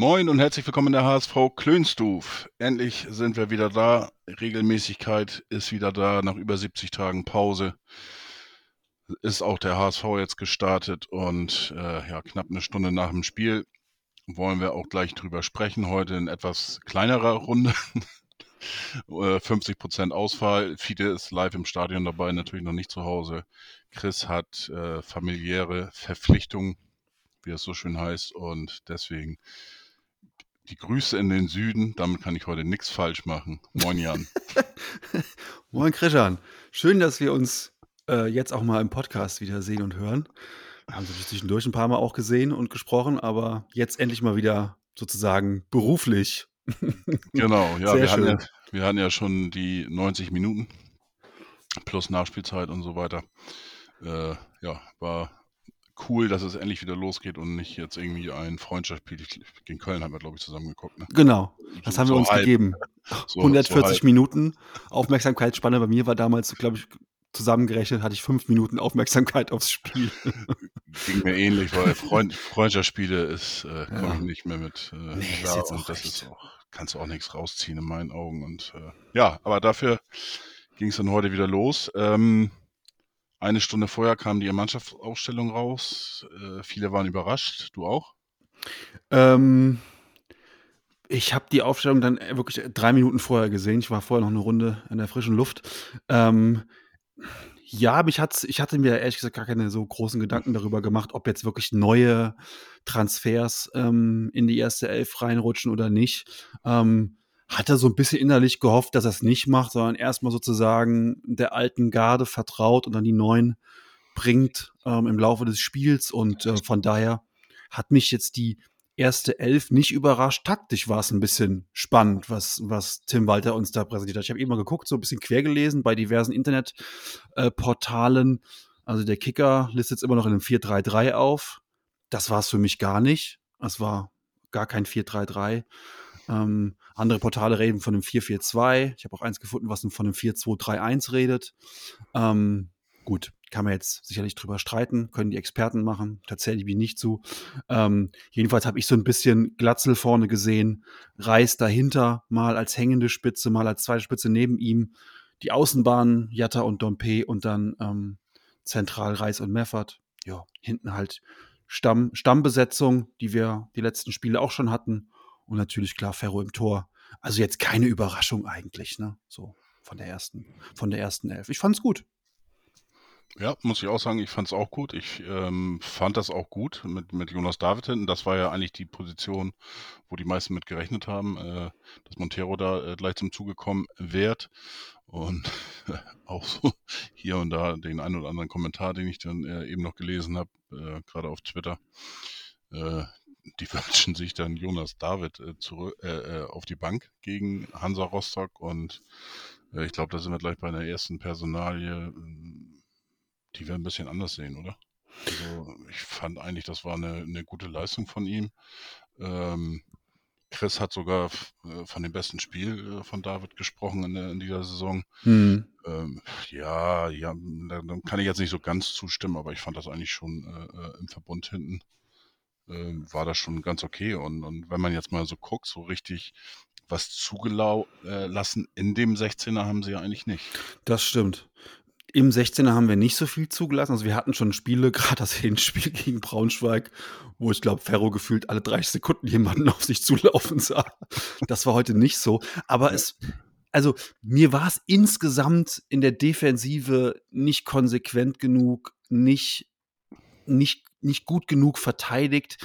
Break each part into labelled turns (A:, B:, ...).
A: Moin und herzlich willkommen in der HSV Klönstuf. Endlich sind wir wieder da. Regelmäßigkeit ist wieder da nach über 70 Tagen Pause. Ist auch der HSV jetzt gestartet und äh, ja, knapp eine Stunde nach dem Spiel wollen wir auch gleich drüber sprechen. Heute in etwas kleinerer Runde. Äh, 50% Ausfall. Fide ist live im Stadion dabei, natürlich noch nicht zu Hause. Chris hat äh, familiäre Verpflichtungen, wie es so schön heißt, und deswegen die Grüße in den Süden. Damit kann ich heute nichts falsch machen. Moin Jan.
B: Moin Christian. Schön, dass wir uns äh, jetzt auch mal im Podcast wieder sehen und hören. Wir haben uns zwischendurch ein paar Mal auch gesehen und gesprochen, aber jetzt endlich mal wieder sozusagen beruflich.
A: Genau, ja, wir hatten ja, wir hatten ja schon die 90 Minuten plus Nachspielzeit und so weiter. Äh, ja, war cool, dass es endlich wieder losgeht und nicht jetzt irgendwie ein Freundschaftsspiel gegen Köln haben wir, glaube ich, zusammen geguckt. Ne?
B: Genau, das
A: So-
B: haben wir
A: so
B: uns
A: halb.
B: gegeben.
A: So-
B: 140
A: so halb.
B: Minuten Aufmerksamkeitsspanne. Bei mir war damals, glaube ich, zusammengerechnet hatte ich fünf Minuten Aufmerksamkeit aufs Spiel.
A: Ging mir ähnlich, weil Freund, Freundschaftsspiele ist, äh, komme
B: Ja.
A: ich nicht mehr mit äh,
B: Nee, ist
A: klar
B: jetzt
A: und
B: auch
A: das
B: echt.
A: ist auch, kannst du auch nichts rausziehen in meinen Augen. Und äh, ja, aber dafür ging es dann heute wieder los. Ähm, eine Stunde vorher kam die Mannschaftsaufstellung raus. Äh, viele waren überrascht. Du auch?
B: Ähm, ich habe die Aufstellung dann wirklich drei Minuten vorher gesehen. Ich war vorher noch eine Runde in der frischen Luft. Ähm, ja, mich hat's, ich hatte mir ehrlich gesagt gar keine so großen Gedanken darüber gemacht, ob jetzt wirklich neue Transfers ähm, in die erste Elf reinrutschen oder nicht. Ähm, hatte so ein bisschen innerlich gehofft, dass er es nicht macht, sondern erstmal sozusagen der alten Garde vertraut und dann die neuen bringt ähm, im Laufe des Spiels. Und äh, von daher hat mich jetzt die erste Elf nicht überrascht. Taktisch war es ein bisschen spannend, was, was Tim Walter uns da präsentiert hat. Ich habe eben mal geguckt, so ein bisschen quer gelesen bei diversen Internetportalen. also der Kicker listet jetzt immer noch in einem 4-3-3 auf. Das war es für mich gar nicht. Es war gar kein 4-3-3. Ähm, andere Portale reden von einem 4-4-2. Ich habe auch eins gefunden, was von einem 4-2-3-1 redet. Ähm, gut, kann man jetzt sicherlich drüber streiten, können die Experten machen, tatsächlich wie nicht zu. Ähm, jedenfalls habe ich so ein bisschen Glatzel vorne gesehen, Reis dahinter, mal als hängende Spitze, mal als zweite Spitze neben ihm, die Außenbahnen, Jatta und Dompe und dann ähm, zentral Reis und Meffert. Ja, hinten halt Stamm, Stammbesetzung, die wir die letzten Spiele auch schon hatten. Und natürlich klar Ferro im Tor. Also jetzt keine Überraschung eigentlich, ne? So von der ersten, von der ersten Elf. Ich fand's gut.
A: Ja, muss ich auch sagen, ich fand es auch gut. Ich ähm, fand das auch gut mit, mit Jonas David hinten. Das war ja eigentlich die Position, wo die meisten mit gerechnet haben, äh, dass Montero da äh, gleich zum Zuge kommen wird. Und auch so hier und da den einen oder anderen Kommentar, den ich dann äh, eben noch gelesen habe, äh, gerade auf Twitter. Äh, die wünschen sich dann Jonas David äh, zurück, äh, äh, auf die Bank gegen Hansa Rostock und äh, ich glaube, da sind wir gleich bei einer ersten Personalie. ähm, die wir ein bisschen anders sehen, oder? Also ich fand eigentlich, das war eine, eine gute Leistung von ihm. Ähm, Chris hat sogar äh, von dem besten Spiel äh, von David gesprochen in, der, in dieser Saison.
B: Hm.
A: Ähm, ja, ja, da, da kann ich jetzt nicht so ganz zustimmen, aber ich fand das eigentlich schon äh, äh, im Verbund hinten äh, war das schon ganz okay. Und, und wenn man jetzt mal so guckt, so richtig was zugelassen in dem 16er haben sie ja eigentlich nicht.
B: Das stimmt. Im 16er haben wir nicht so viel zugelassen. Also wir hatten schon Spiele, gerade das Hinspiel gegen Braunschweig, wo ich glaube, Ferro gefühlt alle 30 Sekunden jemanden auf sich zulaufen sah. Das war heute nicht so. Aber es, also mir war es insgesamt in der Defensive nicht konsequent genug, nicht, nicht, nicht gut genug verteidigt.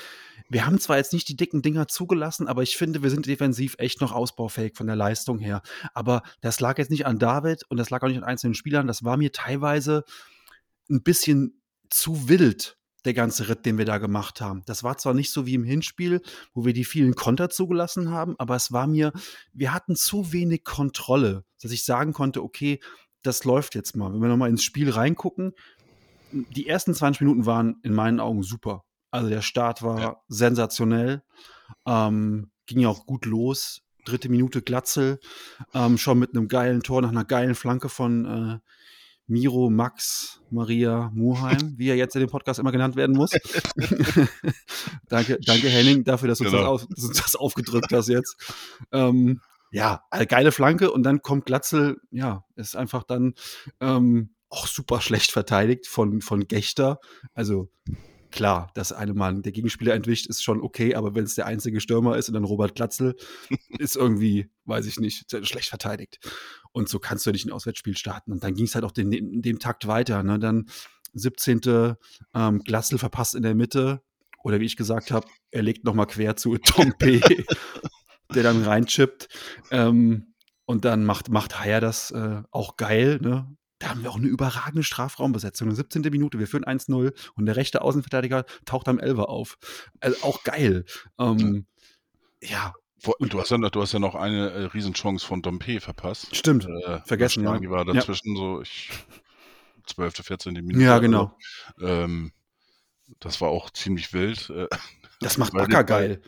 B: Wir haben zwar jetzt nicht die dicken Dinger zugelassen, aber ich finde, wir sind defensiv echt noch ausbaufähig von der Leistung her. Aber das lag jetzt nicht an David und das lag auch nicht an einzelnen Spielern. Das war mir teilweise ein bisschen zu wild, der ganze Ritt, den wir da gemacht haben. Das war zwar nicht so wie im Hinspiel, wo wir die vielen Konter zugelassen haben, aber es war mir, wir hatten zu wenig Kontrolle, dass ich sagen konnte, okay, das läuft jetzt mal. Wenn wir nochmal ins Spiel reingucken, die ersten 20 Minuten waren in meinen Augen super. Also der Start war
A: Ja.
B: sensationell, ähm, ging ja auch gut los. Dritte Minute Glatzel, ähm, schon mit einem geilen Tor nach einer geilen Flanke von äh, Miro Max Maria Muheim, wie er jetzt in dem Podcast immer genannt werden muss. danke, danke Henning dafür, dass du, uns das
A: Genau.
B: uns das aufgedrückt hast jetzt. Ähm, ja, eine geile Flanke und dann kommt Glatzel, ja, ist einfach dann ähm, auch super schlecht verteidigt von, von Gechter. Also klar, dass einem Mann der Gegenspieler entwischt, ist schon okay, aber wenn es der einzige Stürmer ist und dann Robert Glatzel, ist irgendwie, weiß ich nicht, schlecht verteidigt. Und so kannst du nicht ein Auswärtsspiel starten. Und dann ging es halt auch den, in dem Takt weiter. Ne? Dann 17. Ähm, Glatzel verpasst in der Mitte. Oder wie ich gesagt habe, er legt nochmal quer zu Tom P., der dann reinchippt. Ähm, und dann macht, macht Haier das äh, auch geil. Ne? Da haben wir auch eine überragende Strafraumbesetzung. Eine 17. Minute, wir führen 1-0 und der rechte Außenverteidiger taucht am Elfer auf. Also auch geil. Ähm, ja,
A: Und du hast ja, noch- du hast ja noch eine äh, Riesenchance von Dompe verpasst.
B: stimmt.
A: Äh,
B: Vergessen, ja.
A: Stargi war
B: Ja.
A: dazwischen so, ich, 12., 14. Minute.
B: Ja, genau.
A: Also, ähm, das war auch ziemlich wild. Äh,
B: Das macht Bakker geil.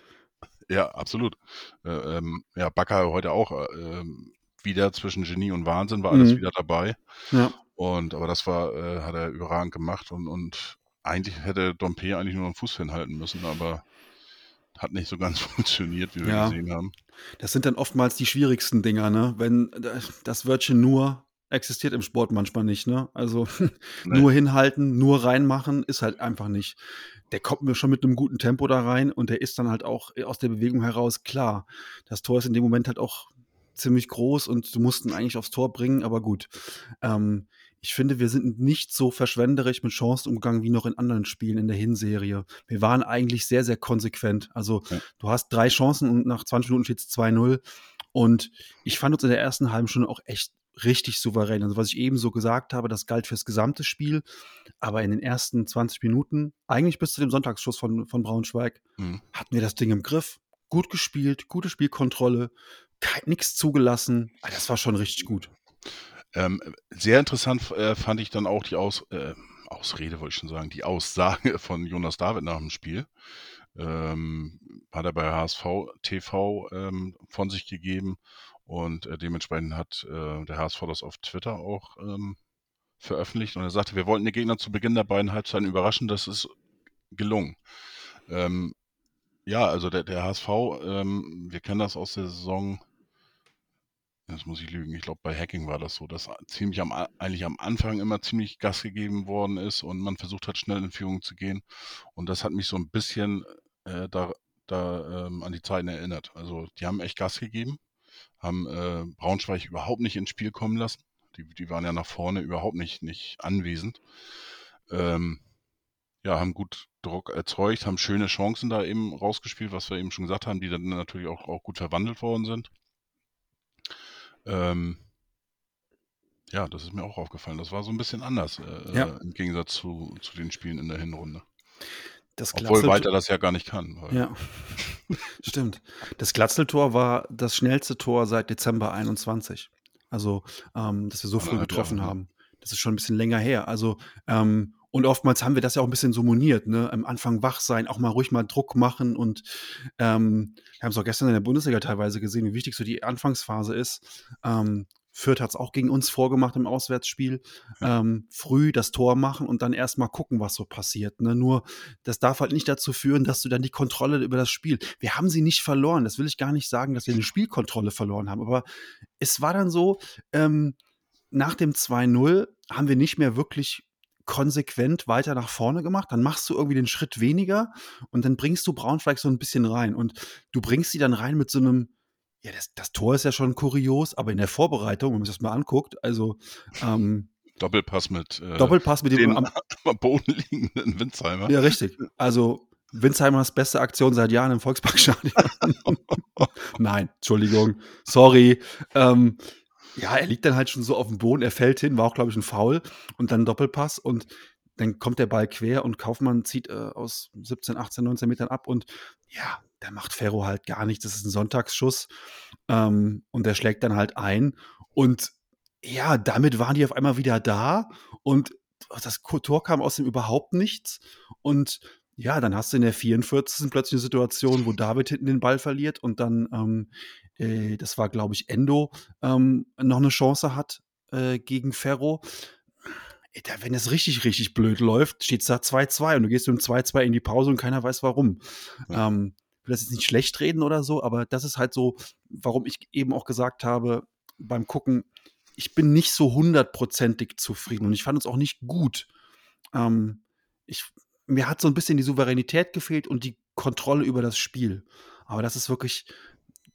A: Ja, absolut. Äh, ähm, ja, Bakker heute auch äh, ähm, wieder zwischen Genie und Wahnsinn, war alles
B: Mhm.
A: wieder dabei.
B: Ja.
A: Und aber das war, äh, hat er überragend gemacht und, und eigentlich hätte Dompe eigentlich nur einen Fuß hinhalten müssen, aber hat nicht so ganz funktioniert, wie wir
B: Ja.
A: gesehen haben.
B: Das sind dann oftmals die schwierigsten Dinger, ne? Wenn äh, das Wörtchen nur existiert im Sport manchmal nicht, ne? Also
A: Nee.
B: nur hinhalten, nur reinmachen, ist halt einfach nicht. Der kommt mir schon mit einem guten Tempo da rein und der ist dann halt auch aus der Bewegung heraus klar. Das Tor ist in dem Moment halt auch ziemlich groß und du musst ihn eigentlich aufs Tor bringen, aber gut. Ähm, ich finde, wir sind nicht so verschwenderisch mit Chancen umgegangen wie noch in anderen Spielen in der Hinserie. Wir waren eigentlich sehr, sehr konsequent. Also
A: Ja.
B: du hast drei Chancen und nach 20 Minuten steht es 2-0. Und ich fand uns in der ersten halben Stunde auch echt richtig souverän. Also was ich eben so gesagt habe, das galt fürs gesamte Spiel. Aber in den ersten 20 Minuten, eigentlich bis zu dem Sonntagsschuss von, von Braunschweig,
A: Mhm.
B: hatten wir das Ding im Griff. Gut gespielt, gute Spielkontrolle, nichts zugelassen. Ah, Das war schon richtig gut.
A: Ähm, sehr interessant äh, fand ich dann auch die Aus, äh, Ausrede, wollte ich schon sagen, die Aussage von Jonas David nach dem Spiel. Ähm, hat er bei HSV TV ähm, von sich gegeben und äh, dementsprechend hat äh, der HSV das auf Twitter auch ähm, veröffentlicht und er sagte, wir wollten den Gegner zu Beginn der beiden Halbzeiten überraschen, das ist gelungen. Ähm, ja, also der, der HSV, ähm, wir kennen das aus der Saison Jetzt muss ich lügen. Ich glaube, bei Hacking war das so, dass ziemlich am, eigentlich am Anfang immer ziemlich Gas gegeben worden ist und man versucht hat, schnell in Führung zu gehen. Und das hat mich so ein bisschen äh, da, da ähm, an die Zeiten erinnert. Also die haben echt Gas gegeben, haben äh, Braunschweig überhaupt nicht ins Spiel kommen lassen. Die, die waren ja nach vorne überhaupt nicht, nicht anwesend. Ähm, ja, haben gut Druck erzeugt, haben schöne Chancen da eben rausgespielt, was wir eben schon gesagt haben, die dann natürlich auch, auch gut verwandelt worden sind. Ähm, ja, das ist mir auch aufgefallen. Das war so ein bisschen anders äh,
B: Ja.
A: äh, im Gegensatz zu, zu den Spielen in der Hinrunde.
B: Das
A: Obwohl Walter das ja gar nicht kann.
B: Ja, stimmt. Das Glatzeltor war das schnellste Tor seit Dezember 21. Also, ähm, dass wir so früh getroffen
A: ne?
B: haben. Das ist schon ein bisschen länger her. Also, ähm, und oftmals haben wir das ja auch ein bisschen so moniert, ne? Am Anfang wach sein, auch mal ruhig mal Druck machen und ähm, wir haben es auch gestern in der Bundesliga teilweise gesehen, wie wichtig so die Anfangsphase ist. Ähm, Fürth hat es auch gegen uns vorgemacht im Auswärtsspiel. Ähm, früh das Tor machen und dann erstmal gucken, was so passiert. Ne? Nur, das darf halt nicht dazu führen, dass du dann die Kontrolle über das Spiel. Wir haben sie nicht verloren. Das will ich gar nicht sagen, dass wir eine Spielkontrolle verloren haben. Aber es war dann so, ähm, nach dem 2-0 haben wir nicht mehr wirklich konsequent weiter nach vorne gemacht. Dann machst du irgendwie den Schritt weniger und dann bringst du Braunschweig so ein bisschen rein. Und du bringst sie dann rein mit so einem, ja, das, das Tor ist ja schon kurios, aber in der Vorbereitung, wenn man sich das mal anguckt, also ähm,
A: Doppelpass mit äh,
B: Doppelpass mit dem am,
A: am Boden liegenden Winzheimer.
B: Ja, richtig. Also Winzheimers beste Aktion seit Jahren im Volksparkstadion. Nein, Entschuldigung, sorry. Ähm, ja, er liegt dann halt schon so auf dem Boden, er fällt hin, war auch, glaube ich, ein Foul und dann Doppelpass und dann kommt der Ball quer und Kaufmann zieht äh, aus 17, 18, 19 Metern ab und ja, da macht Ferro halt gar nichts. Das ist ein Sonntagsschuss ähm, und der schlägt dann halt ein und ja, damit waren die auf einmal wieder da und das Tor kam aus dem überhaupt nichts und ja, dann hast du in der 44. plötzlich eine Situation, wo David hinten den Ball verliert und dann, ähm, äh, das war, glaube ich, Endo, ähm, noch eine Chance hat äh, gegen Ferro. Da, wenn es richtig, richtig blöd läuft, steht es da 2-2 und du gehst mit dem 2-2 in die Pause und keiner weiß warum. Ja. Ähm, will das jetzt nicht schlecht reden oder so, aber das ist halt so, warum ich eben auch gesagt habe, beim Gucken, ich bin nicht so hundertprozentig zufrieden und ich fand es auch nicht gut. Ähm, ich mir hat so ein bisschen die Souveränität gefehlt und die Kontrolle über das Spiel. Aber das ist wirklich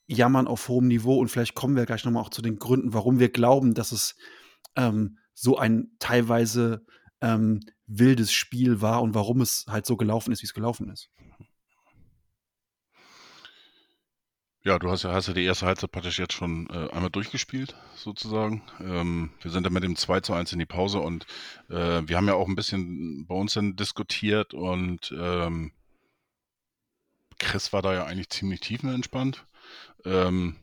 B: Jammern auf hohem Niveau und vielleicht kommen wir gleich nochmal auch zu den Gründen, warum wir glauben, dass es ähm, so ein teilweise ähm, wildes Spiel war und warum es halt so gelaufen ist, wie es gelaufen ist.
A: Ja, du hast ja, hast ja die erste Halbzeit praktisch jetzt schon äh, einmal durchgespielt, sozusagen. Ähm, wir sind dann mit dem 2 zu 1 in die Pause und äh, wir haben ja auch ein bisschen bei uns dann diskutiert und ähm, Chris war da ja eigentlich ziemlich tiefenentspannt. Ähm,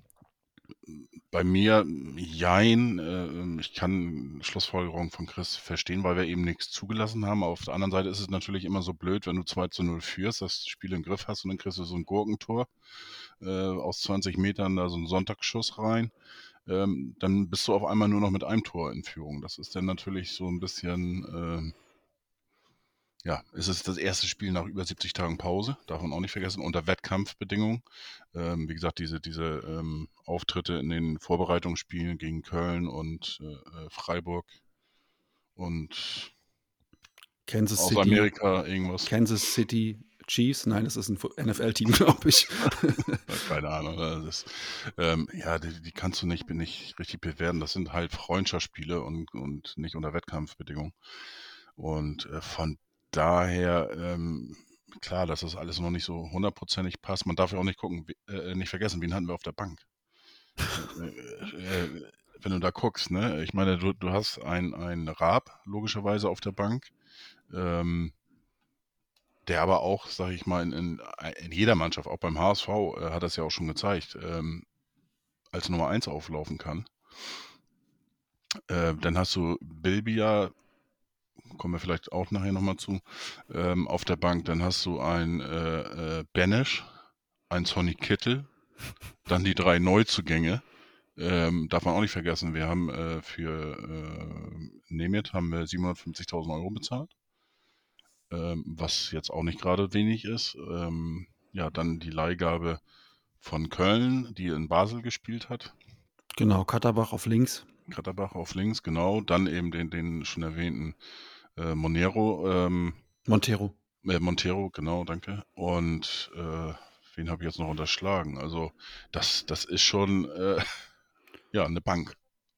A: bei mir, jein, äh, ich kann Schlussfolgerungen von Chris verstehen, weil wir eben nichts zugelassen haben. Auf der anderen Seite ist es natürlich immer so blöd, wenn du 2 zu 0 führst, das Spiel im Griff hast und dann kriegst du so ein Gurkentor äh, aus 20 Metern da so einen Sonntagsschuss rein, ähm, dann bist du auf einmal nur noch mit einem Tor in Führung. Das ist dann natürlich so ein bisschen, äh, ja, es ist das erste Spiel nach über 70 Tagen Pause, darf man auch nicht vergessen, unter Wettkampfbedingungen. Ähm, wie gesagt, diese, diese ähm, Auftritte in den Vorbereitungsspielen gegen Köln und äh, äh Freiburg und
B: Kansas
A: aus
B: City,
A: Amerika irgendwas.
B: Kansas City Chiefs? Nein, das ist ein NFL-Team, glaube ich.
A: Keine Ahnung. Das, ähm, ja, die, die, kannst du nicht, bin ich richtig bewerten. Das sind halt Freundschaftsspiele und, und nicht unter Wettkampfbedingungen. Und äh, von daher, ähm, klar, dass das alles noch nicht so hundertprozentig passt. Man darf ja auch nicht gucken, äh, nicht vergessen, wen hatten wir auf der Bank? Äh, äh, wenn du da guckst, ne? Ich meine, du, du hast ein, ein Raab logischerweise auf der Bank. Ähm, der aber auch, sage ich mal, in, in, in, jeder Mannschaft, auch beim HSV, äh, hat das ja auch schon gezeigt, ähm, als Nummer 1 auflaufen kann. Äh, dann hast du Bilbia, kommen wir vielleicht auch nachher nochmal zu, ähm, auf der Bank. Dann hast du ein äh, äh, Benesch, ein Sonny Kittel, dann die drei Neuzugänge. Ähm, darf man auch nicht vergessen, wir haben äh, für äh, Nemeth haben wir 750.000 Euro bezahlt ähm, was jetzt auch nicht gerade wenig ist. Ähm, ja, dann die Leihgabe von Köln, die in Basel gespielt hat.
B: Genau, Katterbach auf links.
A: Katterbach auf links, genau. Dann eben den, den schon erwähnten äh, Monero. Ähm,
B: Montero.
A: Äh, Montero, genau, danke. Und äh, wen habe ich jetzt noch unterschlagen? Also das, das ist schon äh, ja eine Bank.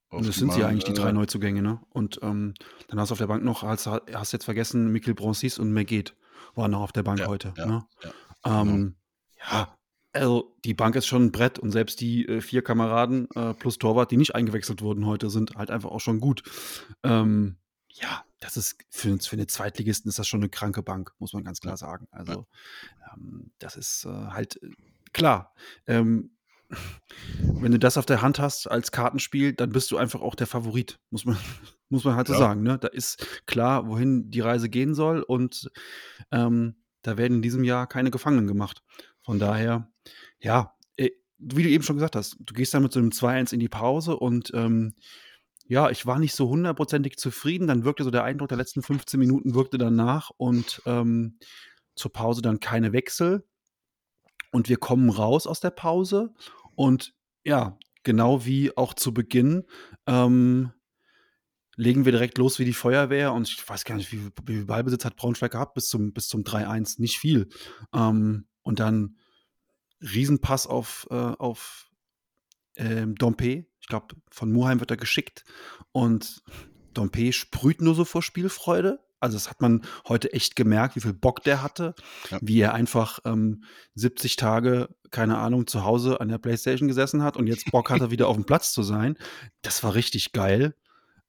B: Und das sind sie eigentlich, die drei äh, Neuzugänge, ne? Und ähm, dann hast du auf der Bank noch, hast, hast jetzt vergessen, Mikkel Bronsis und Megate waren noch auf der Bank ja, heute. Ja, ne? ja, ähm, genau. ja, also die Bank ist schon ein Brett und selbst die äh, vier Kameraden äh, plus Torwart, die nicht eingewechselt wurden heute, sind halt einfach auch schon gut. Ähm, ja, das ist für, für eine Zweitligisten ist das schon eine kranke Bank, muss man ganz klar sagen. Also ähm, das ist äh, halt äh, klar. Ähm, wenn du das auf der Hand hast als Kartenspiel, dann bist du einfach auch der Favorit, muss man, muss man halt so ja. sagen. Ne? Da ist klar, wohin die Reise gehen soll und ähm, da werden in diesem Jahr keine Gefangenen gemacht. Von daher, ja, äh, wie du eben schon gesagt hast, du gehst dann mit so einem 2-1 in die Pause und ähm, ja, ich war nicht so hundertprozentig zufrieden. Dann wirkte so der Eindruck der letzten 15 Minuten wirkte danach und ähm, zur Pause dann keine Wechsel. Und wir kommen raus aus der Pause und ja, genau wie auch zu Beginn, ähm, legen wir direkt los wie die Feuerwehr und ich weiß gar nicht, wie, wie viel Ballbesitz hat Braunschweig gehabt bis zum, bis zum 3-1, nicht viel. Ähm, und dann Riesenpass auf, äh, auf ähm, Dompe. Ich glaube, von Muheim wird er geschickt und Dompe sprüht nur so vor Spielfreude. Also das hat man heute echt gemerkt, wie viel Bock der hatte, ja. wie er einfach ähm, 70 Tage, keine Ahnung, zu Hause an der Playstation gesessen hat und jetzt Bock hatte, wieder auf dem Platz zu sein. Das war richtig geil.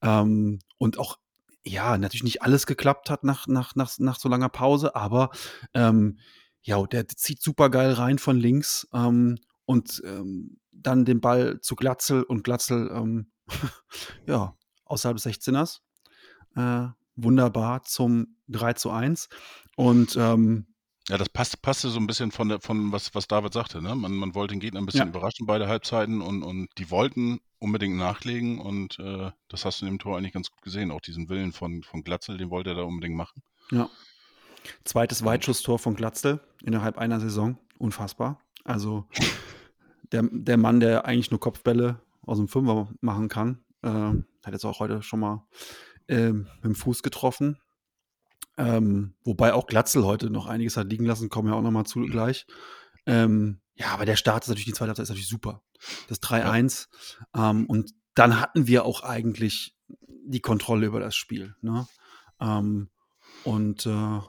B: Ähm, und auch ja, natürlich nicht alles geklappt hat nach, nach, nach, nach so langer Pause, aber ähm, ja, der zieht super geil rein von links ähm, und ähm, dann den Ball zu Glatzel und Glatzel, ähm, ja, außerhalb des 16ers. Äh, wunderbar zum 3 zu 1. Und ähm,
A: Ja, das passt, passte so ein bisschen von, der, von was, was David sagte. Ne? Man, man wollte den Gegner ein bisschen
B: Ja.
A: überraschen, beide Halbzeiten, und, und die wollten unbedingt nachlegen. Und äh, das hast du in dem Tor eigentlich ganz gut gesehen. Auch diesen Willen von, von Glatzel, den wollte er da unbedingt machen.
B: Ja. Zweites Weitschusstor von Glatzel innerhalb einer Saison. Unfassbar. Also der, der Mann, der eigentlich nur Kopfbälle aus dem Fünfer machen kann, äh, hat jetzt auch heute schon mal ähm, mit dem Fuß getroffen. Ähm, wobei auch Glatzel heute noch einiges hat liegen lassen, kommen wir auch noch mal zu gleich. Ähm, ja, aber der Start ist natürlich, die zweite Halbzeit ist natürlich super. Das 3-1. Ähm, und dann hatten wir auch eigentlich die Kontrolle über das Spiel. Ne? Ähm, und äh,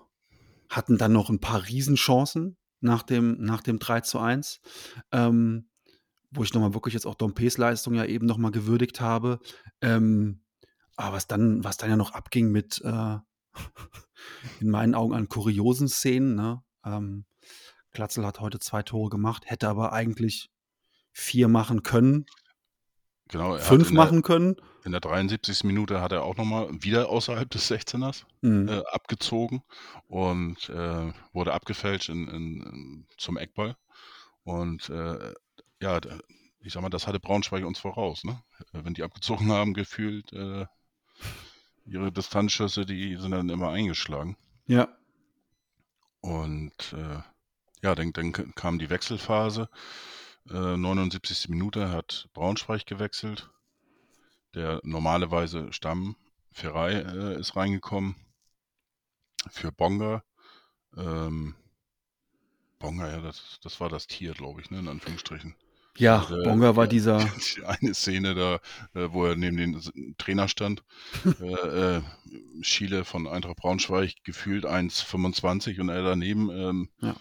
B: hatten dann noch ein paar Riesenchancen nach dem, nach dem 3 zu 1, ähm, wo ich nochmal wirklich jetzt auch Dompees Leistung ja eben nochmal gewürdigt habe. Ähm, aber was dann, was dann ja noch abging mit äh, in meinen Augen an kuriosen Szenen, ne? Ähm, Glatzel hat heute zwei Tore gemacht, hätte aber eigentlich vier machen können,
A: Genau, er hat
B: fünf
A: in der,
B: machen können.
A: in der 73. Minute hat er auch nochmal wieder außerhalb des 16ers
B: Mhm.
A: äh, abgezogen und äh, wurde abgefälscht in, in, zum Eckball. Und äh, ja, ich sag mal, das hatte Braunschweig uns voraus. Ne? Äh, Wenn die abgezogen haben, gefühlt äh, ihre Distanzschüsse, die sind dann immer eingeschlagen.
B: Ja,
A: Und äh, ja, dann, dann kam die Wechselphase. Äh, 79. Minute hat Braunschweig gewechselt. Der normalerweise Stamm Ferrei äh, ist reingekommen für Bonga. Ähm, Bonga, ja, das, das war das Tier, glaube ich, ne, in Anführungsstrichen.
B: ja,
A: Also,
B: Bonga war
A: ja,
B: dieser,
A: die eine Szene da, äh, wo er neben den S- Trainer stand. äh, äh, Schiele von Eintracht Braunschweig gefühlt 1,25 und er daneben, ähm,
B: Ja.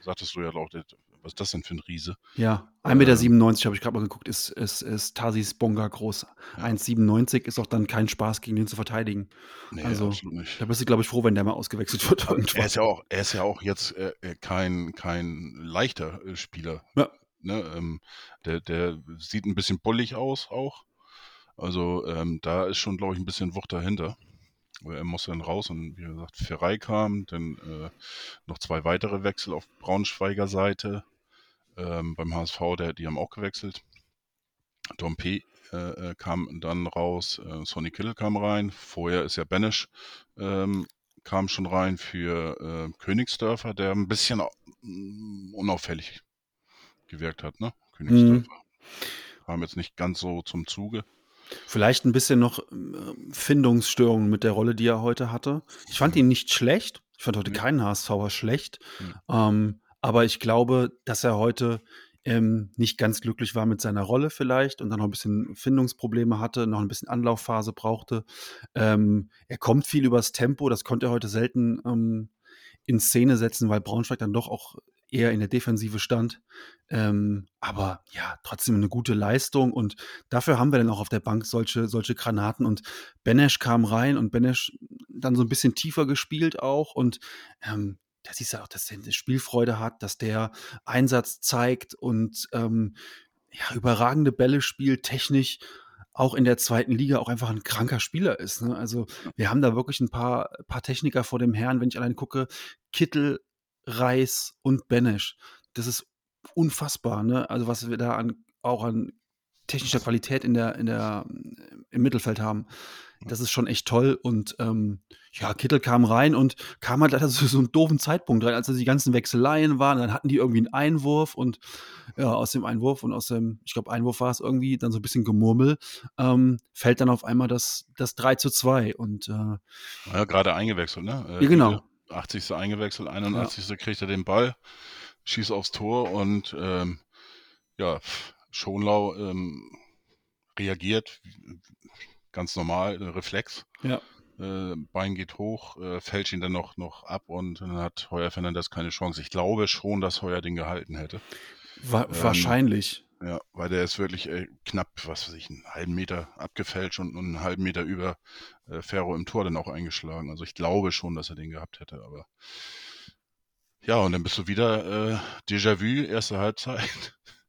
A: sagtest du ja auch, der- was ist das denn für ein Riese?
B: ja,
A: Ähm,
B: 1,97 Meter habe ich gerade mal geguckt, ist, ist, ist Tasis Bonga groß.
A: Ja.
B: 1,97 ist auch dann kein Spaß, gegen den zu verteidigen.
A: Nee,
B: Also,
A: absolut nicht.
B: Da bist du, glaube ich, froh, wenn der mal ausgewechselt wird
A: er ist ja auch, er ist ja auch jetzt äh, äh, kein, kein leichter äh, Spieler.
B: Ja.
A: Ne? Ähm, der, der sieht ein bisschen bullig aus auch. Also ähm, da ist schon, glaube ich, ein bisschen Wucht dahinter. Aber Er muss dann raus und wie gesagt, Ferrei kam, dann äh, noch zwei weitere Wechsel auf Braunschweiger Seite. Ähm, beim HSV, der, die haben auch gewechselt. Dompe äh, äh, kam dann raus, äh, Sonny Kittle kam rein. Vorher ist ja Benesch ähm, kam schon rein für äh, Königsdörfer, der ein bisschen mm, unauffällig gewirkt hat, ne? Königsdörfer. Kam jetzt nicht ganz so zum Zuge.
B: Vielleicht ein bisschen noch ähm, Findungsstörungen mit der Rolle, die er heute hatte. Ich fand ihn nicht schlecht. Ich fand heute
A: Nee.
B: keinen HSVer schlecht.
A: Hm.
B: Ähm, aber ich glaube, dass er heute ähm, nicht ganz glücklich war mit seiner Rolle vielleicht und dann noch ein bisschen Findungsprobleme hatte, noch ein bisschen Anlaufphase brauchte. Ähm, er kommt viel übers Tempo, das konnte er heute selten ähm, in Szene setzen, weil Braunschweig dann doch auch eher in der Defensive stand. Ähm, aber ja, trotzdem eine gute Leistung und dafür haben wir dann auch auf der Bank solche, solche Granaten und Benesch kam rein und Benesch dann so ein bisschen tiefer gespielt auch und ähm, da siehst du auch, dass der eine Spielfreude hat, dass der Einsatz zeigt und ähm, ja, überragende Bälle spielt, technisch auch in der zweiten Liga auch einfach ein kranker Spieler ist. Ne? Also wir haben da wirklich ein paar, paar Techniker vor dem Herrn, wenn ich allein gucke, Kittel, Reis und Benesch. Das ist unfassbar, ne? Also was wir da an, auch an technischer Qualität in der, in der, im Mittelfeld haben. Das ist schon echt toll. Und ähm, ja, Kittel kam rein und kam halt leider zu so einem doofen Zeitpunkt rein, als da die ganzen Wechseleien waren. Dann hatten die irgendwie einen Einwurf und ja, aus dem Einwurf und aus dem, ich glaube, Einwurf war es irgendwie, dann so ein bisschen Gemurmel, ähm, fällt dann auf einmal das, das 3 zu 2. Und äh,
A: Ja, gerade eingewechselt, ne? Äh,
B: Ja, genau.
A: Kittel, 80. eingewechselt, 81. kriegt er den Ball, schießt aufs Tor und ähm, ja, Schonlau ähm, reagiert ganz normal, äh, Reflex.
B: ja,
A: Äh, Bein geht hoch, äh, fällt ihn dann noch, noch ab und dann hat Heuer Fernandes keine Chance. Ich glaube schon, dass Heuer den gehalten hätte.
B: wa
A: Ähm,
B: wahrscheinlich.
A: Ja, weil der ist wirklich äh, knapp, was weiß ich, einen halben Meter abgefälscht und einen halben Meter über äh, Ferro im Tor dann auch eingeschlagen. Also ich glaube schon, dass er den gehabt hätte, aber ja, und dann bist du wieder äh, Déjà-vu, erste Halbzeit.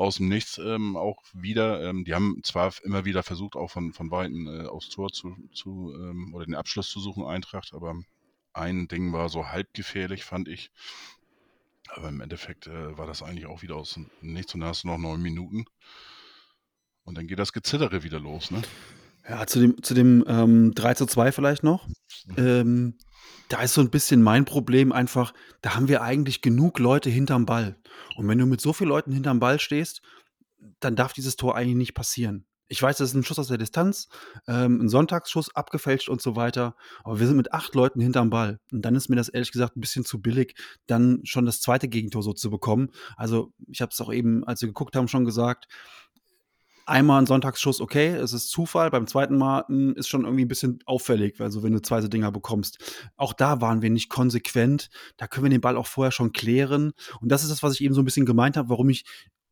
A: Aus dem Nichts ähm, auch wieder. Ähm, die haben zwar immer wieder versucht, auch von, von Weitem äh, aufs Tor zu, zu ähm, oder den Abschluss zu suchen, Eintracht, aber ein Ding war so halb gefährlich, fand ich. Aber im Endeffekt äh, war das eigentlich auch wieder aus dem Nichts und dann hast du noch neun Minuten. Und dann geht das Gezittere wieder los, ne?
B: Ja, zu dem, zu dem ähm, 3 zu 2 vielleicht noch. Ähm, da ist so ein bisschen mein Problem einfach, da haben wir eigentlich genug Leute hinterm Ball. Und wenn du mit so vielen Leuten hinterm Ball stehst, dann darf dieses Tor eigentlich nicht passieren. Ich weiß, das ist ein Schuss aus der Distanz, ähm, ein Sonntagsschuss, abgefälscht und so weiter. Aber wir sind mit acht Leuten hinterm Ball. Und dann ist mir das ehrlich gesagt ein bisschen zu billig, dann schon das zweite Gegentor so zu bekommen. Also ich habe es auch eben, als wir geguckt haben, schon gesagt. Einmal ein Sonntagsschuss, okay, es ist Zufall. Beim zweiten Mal mh, ist schon irgendwie ein bisschen auffällig, also wenn du zwei so Dinger bekommst. Auch da waren wir nicht konsequent. Da können wir den Ball auch vorher schon klären. Und das ist das, was ich eben so ein bisschen gemeint habe, warum ich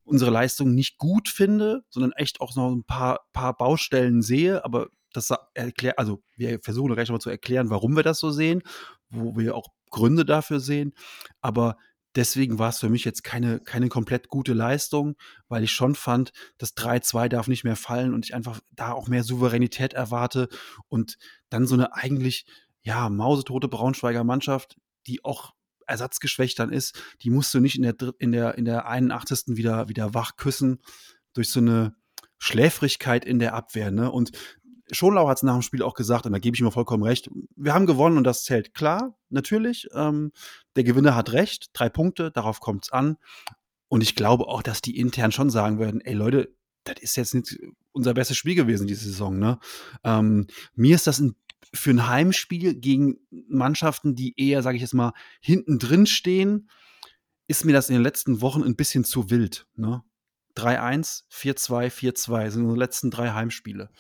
B: unsere Leistung nicht gut finde, sondern echt auch noch ein paar, paar Baustellen sehe, aber das erklärt, also wir versuchen gleich nochmal zu erklären, warum wir das so sehen, wo wir auch Gründe dafür sehen, aber deswegen war es für mich jetzt keine, keine komplett gute Leistung, weil ich schon fand, das 3-2 darf nicht mehr fallen und ich einfach da auch mehr Souveränität erwarte und dann so eine eigentlich, ja, mausetote Braunschweiger Mannschaft, die auch ersatzgeschwächt dann ist, die musst du nicht in der, in der, in der 81. wieder, wieder wach küssen durch so eine Schläfrigkeit in der Abwehr. Ne? Und Schonlau hat es nach dem Spiel auch gesagt, und da gebe ich ihm vollkommen recht. Wir haben gewonnen und das zählt. Klar, natürlich. Ähm, der Gewinner hat recht. Drei Punkte, darauf kommt es an. Und ich glaube auch, dass die intern schon sagen werden: ey Leute, das ist jetzt nicht unser bestes Spiel gewesen diese Saison. Ne? Ähm, mir ist das ein für ein Heimspiel gegen Mannschaften, die eher, sage ich jetzt mal, hinten drin stehen, ist mir das in den letzten Wochen ein bisschen zu wild. Ne? 3-1, 4-2, 4-2 sind unsere letzten drei Heimspiele.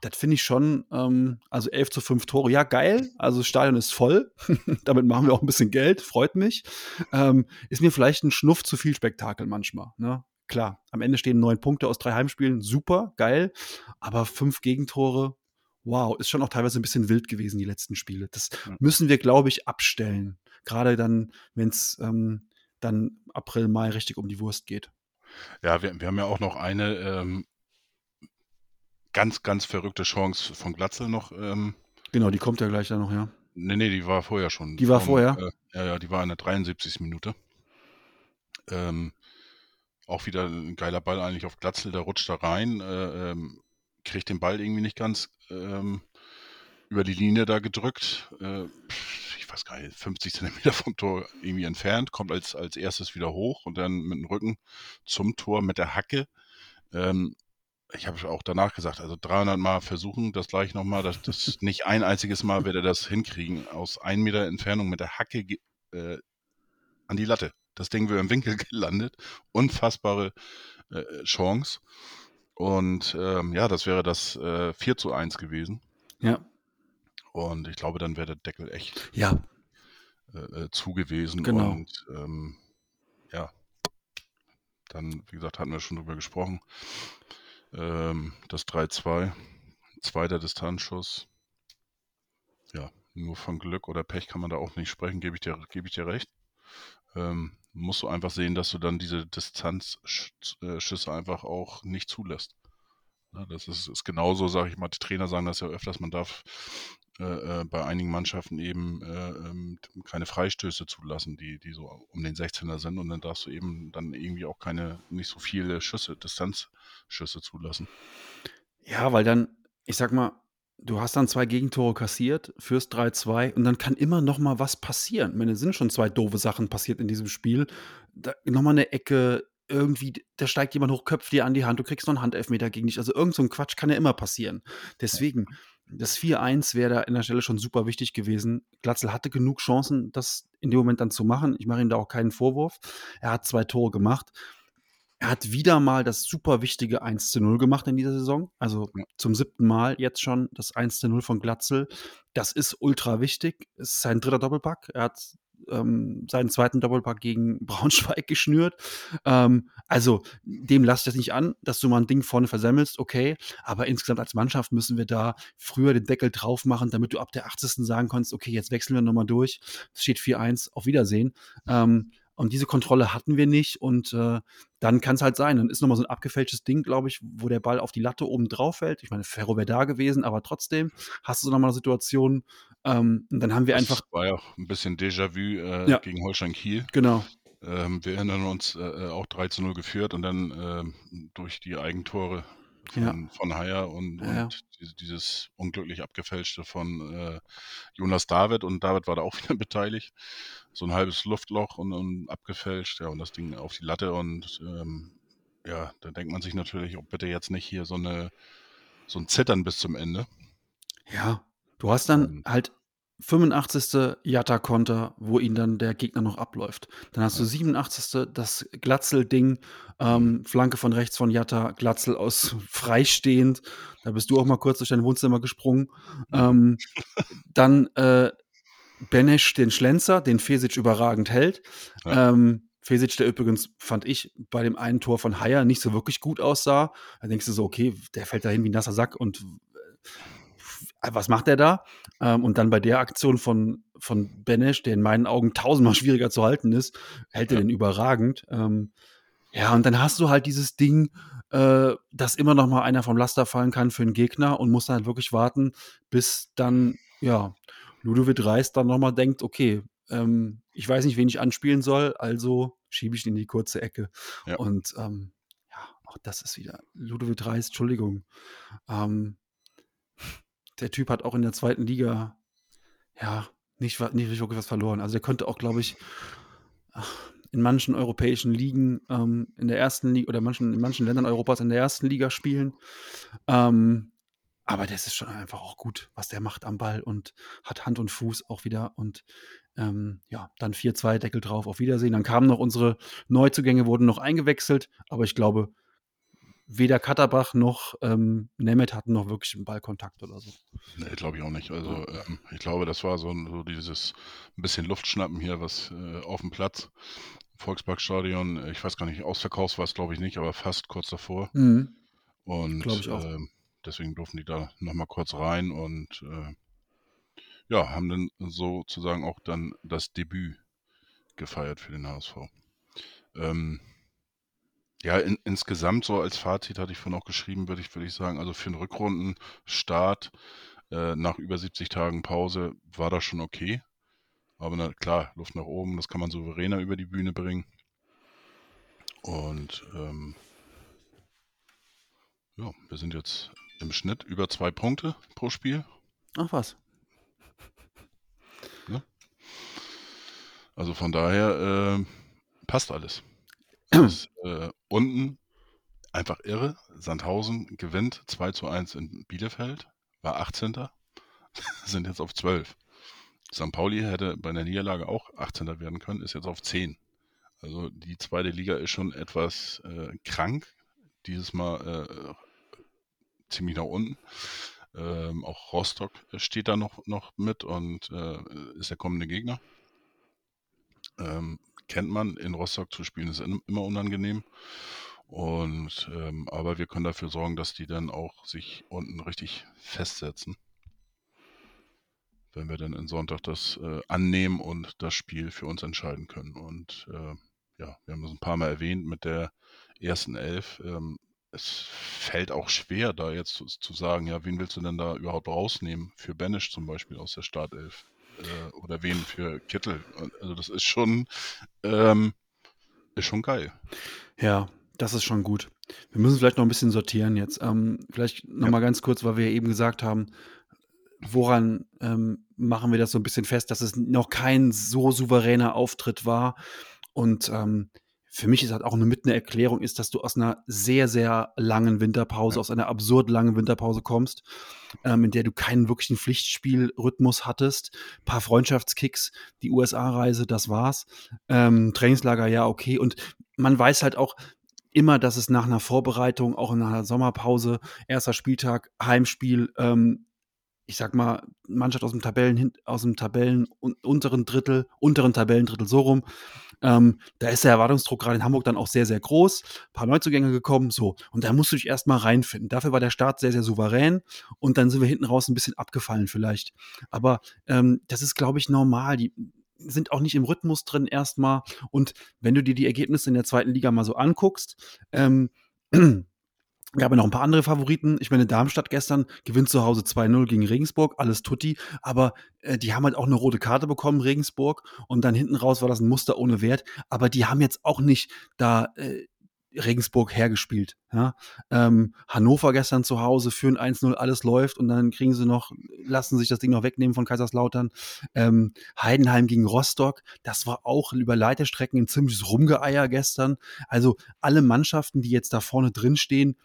B: Das finde ich schon, ähm, also 11 zu 5 Tore, ja geil, also das Stadion ist voll, damit machen wir auch ein bisschen Geld, freut mich. Ähm, ist mir vielleicht ein Schnuff zu viel Spektakel manchmal. Ne? Klar, am Ende stehen neun Punkte aus drei Heimspielen, super, geil, aber fünf Gegentore, wow, ist schon auch teilweise ein bisschen wild gewesen, die letzten Spiele. Das ja. müssen wir, glaube ich, abstellen. Gerade dann, wenn es ähm, dann April, Mai richtig um die Wurst geht.
A: Ja, wir, wir haben ja auch noch eine ähm, ganz, ganz verrückte Chance von Glatzel noch. Ähm,
B: genau, die kommt ja gleich dann noch, ja.
A: Nee, nee, die war vorher schon.
B: Die war vom, vorher?
A: Äh, ja, ja, die war in der 73. Minute. Ähm, auch wieder ein geiler Ball eigentlich auf Glatzel, der rutscht da rein. Äh, ähm, kriegt den Ball irgendwie nicht ganz ähm, über die Linie da gedrückt. Äh, ich weiß gar nicht, 50 Zentimeter vom Tor irgendwie entfernt, kommt als, als erstes wieder hoch und dann mit dem Rücken zum Tor mit der Hacke. Ähm, ich habe auch danach gesagt, also 300 Mal versuchen, das gleich nochmal, dass das nicht ein einziges Mal wird er das hinkriegen, aus ein Meter Entfernung mit der Hacke äh, an die Latte. Das Ding wäre im Winkel gelandet. Unfassbare äh, Chance. Und ähm, ja, das wäre das äh, 4 zu 1 gewesen.
B: Ja.
A: Und ich glaube, dann wäre der Deckel echt
B: ja.
A: äh, äh zu gewesen.
B: Genau.
A: Und ähm, ja, dann, wie gesagt, hatten wir schon drüber gesprochen. Ähm, das 3-2, zweiter Distanzschuss. Ja, nur von Glück oder Pech kann man da auch nicht sprechen, gebe ich dir, gebe ich dir recht. Ähm, musst du einfach sehen, dass du dann diese Distanzschüsse einfach auch nicht zulässt. Ja, das ist, ist genauso, sage ich mal, die Trainer sagen das ja öfters, man darf äh, äh, bei einigen Mannschaften eben äh, ähm, keine Freistöße zulassen, die, die so um den 16er sind und dann darfst du eben dann irgendwie auch keine, nicht so viele Schüsse, Distanzschüsse zulassen.
B: Ja, weil dann, ich sag mal, Du hast dann zwei Gegentore kassiert, führst 3-2 und dann kann immer noch mal was passieren. Ich meine, es sind schon zwei doofe Sachen passiert in diesem Spiel. Da, noch mal eine Ecke, irgendwie, da steigt jemand hoch, köpft dir an die Hand, du kriegst noch einen Handelfmeter gegen dich. Also irgend so ein Quatsch kann ja immer passieren. Deswegen, das 4-1 wäre da an der Stelle schon super wichtig gewesen. Glatzel hatte genug Chancen, das in dem Moment dann zu machen. Ich mache ihm da auch keinen Vorwurf. Er hat zwei Tore gemacht. Er hat wieder mal das super wichtige 1 zu 0 gemacht in dieser Saison. Also zum siebten Mal jetzt schon das 1 zu 0 von Glatzel. Das ist ultra wichtig. Es ist sein dritter Doppelpack. Er hat ähm, seinen zweiten Doppelpack gegen Braunschweig geschnürt. Ähm, also dem lasse ich das nicht an, dass du mal ein Ding vorne versemmelst, okay. Aber insgesamt als Mannschaft müssen wir da früher den Deckel drauf machen, damit du ab der 80. sagen kannst, okay, jetzt wechseln wir nochmal durch. Es steht 4-1, auf Wiedersehen. Ähm, und diese Kontrolle hatten wir nicht. Und äh, dann kann es halt sein. Dann ist nochmal so ein abgefälschtes Ding, glaube ich, wo der Ball auf die Latte oben drauf fällt. Ich meine, Ferro wäre da gewesen, aber trotzdem hast du so nochmal eine Situation. Ähm, und dann haben wir
A: Das
B: einfach.
A: war ja auch ein bisschen Déjà-vu äh,
B: Ja.
A: gegen Holstein Kiel.
B: Genau.
A: Ähm, wir erinnern uns äh, auch 3 zu 0 geführt und dann ähm, durch die Eigentore von,
B: Ja.
A: von Haier und,
B: Ja,
A: und diese- dieses unglücklich abgefälschte von äh, Jonas David und David war da auch wieder beteiligt. So ein halbes Luftloch und, und abgefälscht, ja, und das Ding auf die Latte und ähm, ja, da denkt man sich natürlich, ob bitte jetzt nicht hier so eine so ein Zittern bis zum Ende.
B: Ja. Du hast dann
A: Und
B: halt 85. Jatta-Konter, wo ihn dann der Gegner noch abläuft. Dann hast du
A: ja,
B: 87. das Glatzel-Ding, ähm, Flanke von rechts von Jatta, Glatzel aus freistehend. Da bist du auch mal kurz durch dein Wohnzimmer gesprungen. Ähm, dann äh, Benesch den Schlenzer, den Fesic überragend hält.
A: Ja,
B: Ähm, Fesic, der übrigens, fand ich, bei dem einen Tor von Haier nicht so wirklich gut aussah. Da denkst du so, okay, der fällt da hin wie ein nasser Sack und äh, was macht er da? Ähm, und dann bei der Aktion von, von Benesch, der in meinen Augen tausendmal schwieriger zu halten ist, hält er
A: ja,
B: den überragend. Ähm, ja, und dann hast du halt dieses Ding, äh, dass immer noch mal einer vom Laster fallen kann für einen Gegner und muss dann halt wirklich warten, bis dann, ja, Ludovic Reis dann noch mal denkt, okay, ähm, ich weiß nicht, wen ich anspielen soll, also schiebe ich ihn in die kurze Ecke.
A: ja.
B: Und ähm, ja, auch das ist wieder Ludovic Reis, Entschuldigung. Ähm, der Typ hat auch in der zweiten Liga, ja, nicht, nicht wirklich was verloren. Also der könnte auch, glaube ich, in manchen europäischen Ligen ähm, in der ersten Liga oder manchen, in manchen Ländern Europas in der ersten Liga spielen. Ähm, aber das ist schon einfach auch gut, was der macht am Ball und hat Hand und Fuß auch wieder. Und ähm, ja, dann 4-2, Deckel drauf, auf Wiedersehen. Dann kamen noch unsere Neuzugänge, wurden noch eingewechselt, aber ich glaube, weder Katterbach noch ähm, Nemeth hatten noch wirklich einen Ballkontakt oder so.
A: Nee, glaube ich auch nicht. Also ähm, ich glaube, das war so, so dieses ein bisschen Luftschnappen hier, was äh, auf dem Platz, Volksparkstadion, äh, ich weiß gar nicht, ausverkauft war es glaube ich nicht, aber fast kurz davor.
B: Mhm.
A: Und ähm, deswegen durften die da nochmal kurz rein und äh, ja, haben dann sozusagen auch dann das Debüt gefeiert für den HSV. Ähm, ja, in, insgesamt so als Fazit hatte ich vorhin auch geschrieben, würde ich, würde ich sagen, also für einen Rückrundenstart äh, nach über 70 Tagen Pause war das schon okay. Aber na, klar, Luft nach oben, das kann man souveräner über die Bühne bringen. Und ähm, ja, wir sind jetzt im Schnitt über zwei Punkte pro Spiel.
B: Ach was.
A: Ne? Also von daher äh, passt alles. Äh, unten einfach irre. Sandhausen gewinnt 2 zu 1 in Bielefeld, war 18. sind jetzt auf 12. St. Pauli hätte bei der Niederlage auch 18. werden können, ist jetzt auf 10. Also die zweite Liga ist schon etwas äh, krank. Dieses Mal äh, ziemlich nach unten. Ähm, auch Rostock steht da noch, noch mit und äh, ist der kommende Gegner. Ähm, kennt man, in Rostock zu spielen ist immer unangenehm. Und ähm, aber wir können dafür sorgen, dass die dann auch sich unten richtig festsetzen. Wenn wir dann in Sonntag das äh, annehmen und das Spiel für uns entscheiden können. Und äh, ja, wir haben das ein paar Mal erwähnt mit der ersten Elf. Ähm, es fällt auch schwer, da jetzt zu, zu sagen, ja, wen willst du denn da überhaupt rausnehmen? Für Banish zum Beispiel aus der Startelf. Äh, oder wen für Kittel. Also das ist schon, ähm, ist schon geil.
B: Ja, das ist schon gut. Wir müssen vielleicht noch ein bisschen sortieren jetzt. Ähm, vielleicht noch
A: Ja.
B: mal ganz kurz, weil wir eben gesagt haben, woran ähm, machen wir das so ein bisschen fest, dass es noch kein so souveräner Auftritt war. Und ähm, für mich ist halt auch eine mit eine Erklärung ist, dass du aus einer sehr, sehr langen Winterpause,
A: Ja.
B: aus einer absurd langen Winterpause kommst, ähm, in der du keinen wirklichen Pflichtspielrhythmus hattest. paar Freundschaftskicks, die USA-Reise, das war's. Ähm, Trainingslager, ja, okay. Und man weiß halt auch immer, dass es nach einer Vorbereitung, auch in einer Sommerpause, erster Spieltag, Heimspiel, ähm, ich sag mal, Mannschaft aus dem Tabellen, aus dem Tabellen unteren Drittel, unteren Tabellendrittel so rum. Ähm, da ist der Erwartungsdruck gerade in Hamburg dann auch sehr, sehr groß. Ein paar Neuzugänge gekommen, so. Und da musst du dich erstmal reinfinden. Dafür war der Start sehr, sehr souverän und dann sind wir hinten raus ein bisschen abgefallen vielleicht. Aber ähm, das ist, glaube ich, normal. Die sind auch nicht im Rhythmus drin erstmal. Und wenn du dir die Ergebnisse in der zweiten Liga mal so anguckst, ähm, gab ja noch ein paar andere Favoriten. Ich meine, Darmstadt gestern gewinnt zu Hause 2-0 gegen Regensburg, alles tutti, aber äh, die haben halt auch eine rote Karte bekommen, Regensburg, und dann hinten raus war das ein Muster ohne Wert, aber die haben jetzt auch nicht da äh, Regensburg hergespielt. Ja? Ähm, Hannover gestern zu Hause führen 1-0, alles läuft und dann kriegen sie noch, lassen sich das Ding noch wegnehmen von Kaiserslautern. Ähm, Heidenheim gegen Rostock, das war auch über Leiterstrecken ein ziemliches Rumgeeier gestern. Also alle Mannschaften, die jetzt da vorne drin stehen,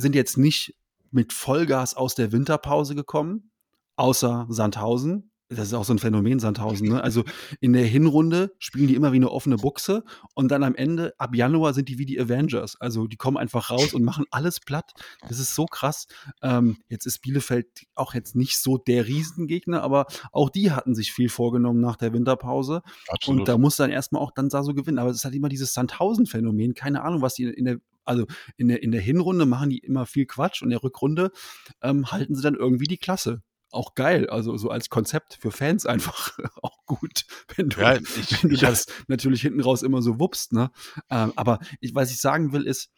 B: sind jetzt nicht mit Vollgas aus der Winterpause gekommen, außer Sandhausen. Das ist auch so ein Phänomen, Sandhausen. Ne? Also in der Hinrunde spielen die immer wie eine offene Buchse und dann am Ende, ab Januar, sind die wie die Avengers. Also die kommen einfach raus und machen alles platt. Das ist so krass. Ähm, jetzt ist Bielefeld auch jetzt nicht so der Riesengegner, aber auch die hatten sich viel vorgenommen nach der Winterpause. Absolut. Und da muss dann erstmal auch dann so gewinnen. Aber es ist halt immer dieses Sandhausen-Phänomen. Keine Ahnung, was die in der also in der, in der Hinrunde machen die immer viel Quatsch und in der Rückrunde ähm, halten sie dann irgendwie die Klasse auch geil. Also so als Konzept für Fans einfach auch gut, wenn du, ja, ich, wenn du das natürlich hinten raus immer so wuppst. Ne? Ähm, aber ich, was ich sagen will, ist,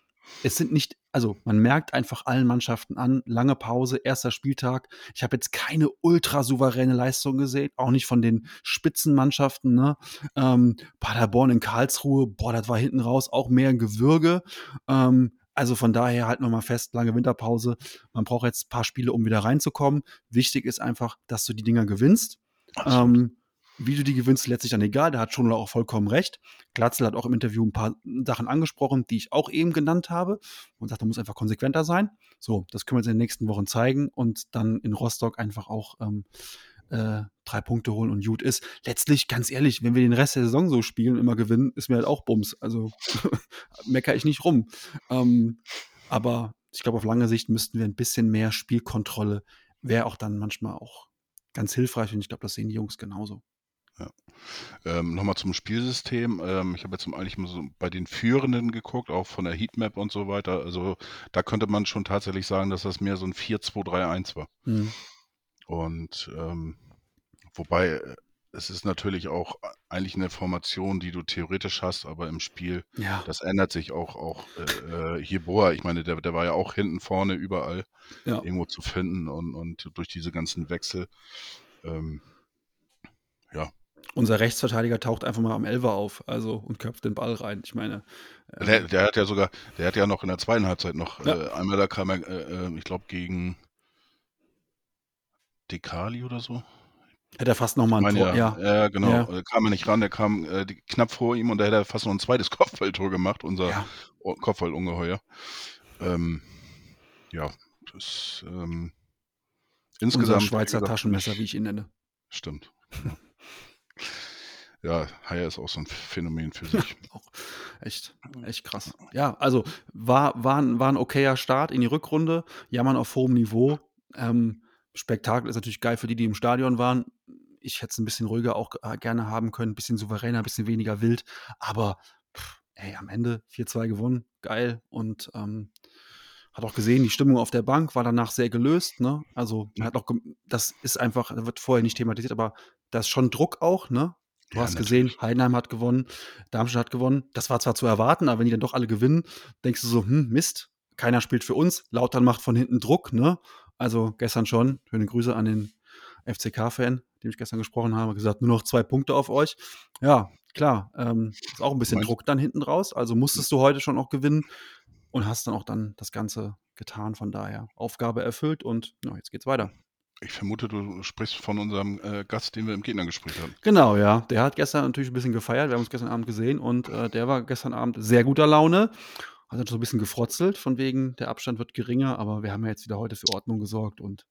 B: es sind nicht, also man merkt einfach allen Mannschaften an, lange Pause, erster Spieltag. Ich habe jetzt keine ultra souveräne Leistung gesehen, auch nicht von den Spitzenmannschaften. Ne? Ähm, Paderborn in Karlsruhe, boah, das war hinten raus auch mehr ein Gewürge. Ähm, also von daher halt nochmal fest, lange Winterpause. Man braucht jetzt ein paar Spiele, um wieder reinzukommen. Wichtig ist einfach, dass du die Dinger gewinnst. Ähm, wie du die gewinnst, letztlich dann egal. Da hat Schonler auch vollkommen recht. Glatzel hat auch im Interview ein paar Sachen angesprochen, die ich auch eben genannt habe und sagt, er muss einfach konsequenter sein. So, das können wir uns in den nächsten Wochen zeigen und dann in Rostock einfach auch ähm, äh, drei Punkte holen und gut ist. Letztlich, ganz ehrlich, wenn wir den Rest der Saison so spielen, immer gewinnen, ist mir halt auch Bums. Also meckere ich nicht rum. Ähm, aber ich glaube, auf lange Sicht müssten wir ein bisschen mehr Spielkontrolle, wäre auch dann manchmal auch ganz hilfreich und ich glaube, das sehen die Jungs genauso.
A: Ja. Ähm, Nochmal zum Spielsystem. Ähm, ich habe jetzt eigentlich mal so bei den Führenden geguckt, auch von der Heatmap und so weiter. Also da könnte man schon tatsächlich sagen, dass das mehr so ein 4-2-3-1 war. Mhm. Und ähm, wobei äh, es ist natürlich auch eigentlich eine Formation, die du theoretisch hast, aber im Spiel, ja. das ändert sich auch. Auch äh, äh Jeboa, ich meine, der, der war ja auch hinten vorne überall ja. irgendwo zu finden und, und durch diese ganzen Wechsel. Ähm.
B: Unser Rechtsverteidiger taucht einfach mal am Elfer auf, also und köpft den Ball rein. Ich meine.
A: Äh, der, der, hat ja sogar, der hat ja noch in der zweiten Halbzeit noch, ja. äh, einmal da kam er, äh, äh ich glaube, gegen Dekali oder so.
B: Hätte er fast nochmal
A: ein Tor, ja. Ja, genau. Ja. Da kam er nicht ran, der kam äh, knapp vor ihm und da hätte er fast noch ein zweites Kopfballtor gemacht, unser ja. Kopfballungeheuer. Ähm, ja, das ähm,
B: insgesamt. Unser Schweizer gesagt, Taschenmesser, wie ich ihn nenne.
A: Stimmt. Ja, Haier ist auch so ein Phänomen für sich. auch
B: echt, echt krass. Ja, also war, war, ein, war ein okayer Start in die Rückrunde. Jammern auf hohem Niveau. Ähm, Spektakel ist natürlich geil für die, die im Stadion waren. Ich hätte es ein bisschen ruhiger auch äh, gerne haben können, ein bisschen souveräner, ein bisschen weniger wild. Aber pff, ey, am Ende 4-2 gewonnen, geil. Und ähm, hat auch gesehen, die Stimmung auf der Bank war danach sehr gelöst. Ne? Also man hat auch, das ist einfach, wird vorher nicht thematisiert, aber da ist schon Druck auch. Ne? Du ja, hast gesehen, Heidenheim hat gewonnen, Darmstadt hat gewonnen. Das war zwar zu erwarten, aber wenn die dann doch alle gewinnen, denkst du so, hm, Mist, keiner spielt für uns. Lautern macht von hinten Druck, ne? Also gestern schon. Schöne Grüße an den FCK-Fan, dem ich gestern gesprochen habe. Gesagt, nur noch zwei Punkte auf euch. Ja, klar. Ähm, ist auch ein bisschen Druck dann hinten raus. Also musstest du heute schon auch gewinnen und hast dann auch dann das Ganze getan. Von daher Aufgabe erfüllt und ja, jetzt geht's weiter.
A: Ich vermute, du sprichst von unserem äh, Gast, den wir im Gegnergespräch hatten.
B: Genau, ja. Der hat gestern natürlich ein bisschen gefeiert. Wir haben uns gestern Abend gesehen und äh, der war gestern Abend sehr guter Laune hat dann so ein bisschen gefrotzelt, von wegen, der Abstand wird geringer, aber wir haben ja jetzt wieder heute für Ordnung gesorgt und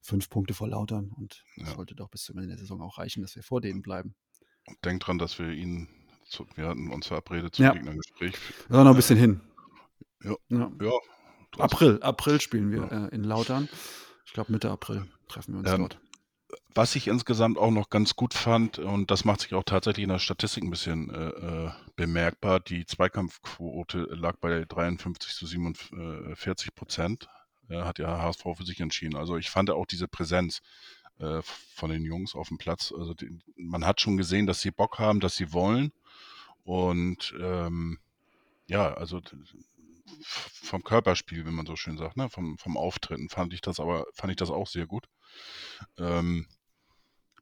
B: fünf Punkte vor Lautern und das ja. sollte doch bis zum Ende der Saison auch reichen, dass wir vor denen bleiben.
A: Und denkt dran, dass wir ihn, zu, wir hatten uns verabredet zum ja. Gegnergespräch.
B: Da noch ein bisschen hin.
A: Ja. ja. ja
B: April, April spielen wir äh, in Lautern. Ich glaube, Mitte April treffen wir uns
A: Ähm,
B: dort.
A: Was ich insgesamt auch noch ganz gut fand, und das macht sich auch tatsächlich in der Statistik ein bisschen äh, äh, bemerkbar, die Zweikampfquote lag bei 53 zu 47 Prozent. Äh, hat ja HSV für sich entschieden. Also ich fand auch diese Präsenz äh, von den Jungs auf dem Platz. Also die, man hat schon gesehen, dass sie Bock haben, dass sie wollen. Und ähm, ja, also vom Körperspiel, wenn man so schön sagt, ne? vom, vom Auftreten fand ich das aber, fand ich das auch sehr gut. Ähm,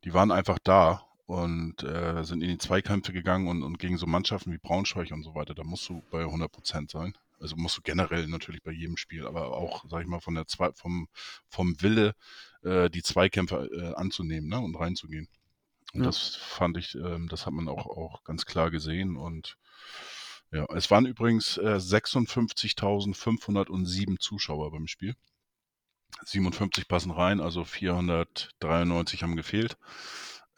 A: die waren einfach da und äh, sind in die Zweikämpfe gegangen und, und gegen so Mannschaften wie Braunschweig und so weiter, da musst du bei 100 Prozent sein. Also musst du generell natürlich bei jedem Spiel, aber auch, sag ich mal, von der Zwei vom, vom Wille, äh, die Zweikämpfe äh, anzunehmen ne? und reinzugehen. Und
B: Ja.
A: das fand ich, ähm, das hat man auch, auch ganz klar gesehen. Und ja, es waren übrigens äh, 56.507 Zuschauer beim Spiel. 57 passen rein, also 493 haben gefehlt.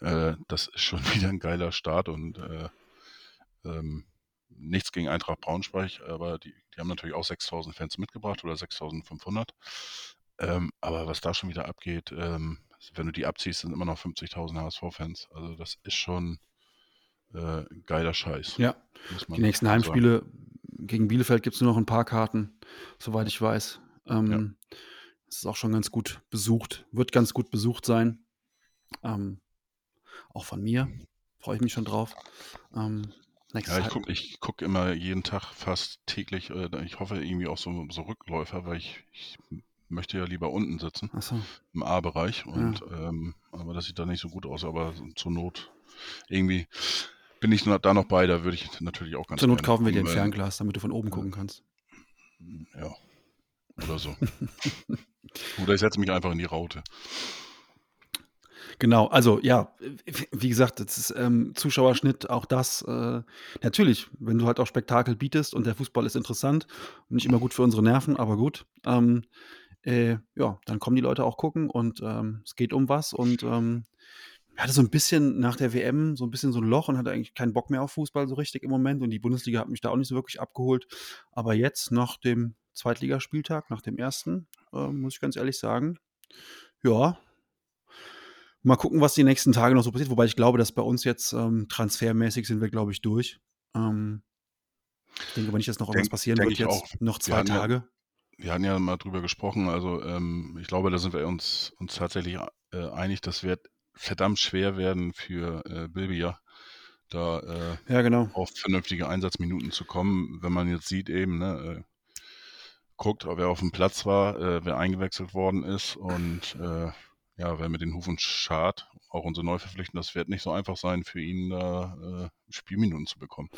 A: Äh, das ist schon wieder ein geiler Start und äh, ähm, nichts gegen Eintracht Braunschweig, aber die, die haben natürlich auch 6000 Fans mitgebracht oder 6500. Ähm, aber was da schon wieder abgeht, ähm, wenn du die abziehst, sind immer noch 50.000 HSV-Fans. Also das ist schon äh, geiler Scheiß.
B: Ja, die nächsten
A: sagen.
B: Heimspiele gegen Bielefeld gibt es nur noch ein paar Karten, soweit ich weiß. Ähm, Das ist auch schon ganz gut besucht, wird ganz gut besucht sein. Ähm, auch von mir freue ich mich schon drauf. Ähm,
A: Ja, ich gucke guck immer jeden Tag fast täglich. Äh, ich hoffe irgendwie auch so, so Rückläufer, weil ich, ich möchte ja lieber unten sitzen,
B: Achso,
A: im A-Bereich. Und ähm, aber das sieht da nicht so gut aus, aber zur Not irgendwie bin ich da noch bei, da würde ich natürlich auch ganz
B: zur Not kaufen wir dir ein Fernglas, damit du von oben gucken kannst.
A: Ja. Oder so. Oder ich setze mich einfach in die Raute.
B: Genau, also ja, wie gesagt, das ist ähm, Zuschauerschnitt, auch das. Äh, natürlich, wenn du halt auch Spektakel bietest und der Fußball ist interessant und nicht immer gut für unsere Nerven, aber gut, ähm, äh, ja, dann kommen die Leute auch gucken und ähm, es geht um was und ähm, hatte so ein bisschen nach der WM so ein bisschen so ein Loch und hatte eigentlich keinen Bock mehr auf Fußball so richtig im Moment und die Bundesliga hat mich da auch nicht so wirklich abgeholt. Aber jetzt nach dem Zweitligaspieltag, nach dem ersten, äh, muss ich ganz ehrlich sagen, ja, Mal gucken, was die nächsten Tage noch so passiert. Wobei ich glaube, dass bei uns jetzt ähm, transfermäßig sind wir, glaube ich, durch. Ähm, ich denke aber nicht, dass noch irgendwas
A: Denk-
B: passieren
A: denk
B: wird jetzt.
A: auch.
B: Noch
A: Wir
B: zwei
A: ja-
B: Tage.
A: Wir hatten ja mal drüber gesprochen, also ähm, ich glaube, da sind wir uns, uns tatsächlich äh, einig, das wird verdammt schwer werden für äh, Bilbia, da äh,
B: Ja, genau.
A: auf vernünftige Einsatzminuten zu kommen, wenn man jetzt sieht eben, ne, äh, guckt, wer auf dem Platz war, äh, wer eingewechselt worden ist und äh, ja, wer mit den Hufen schart, auch unsere Neuverpflichten, das wird nicht so einfach sein für ihn, da äh, Spielminuten zu bekommen.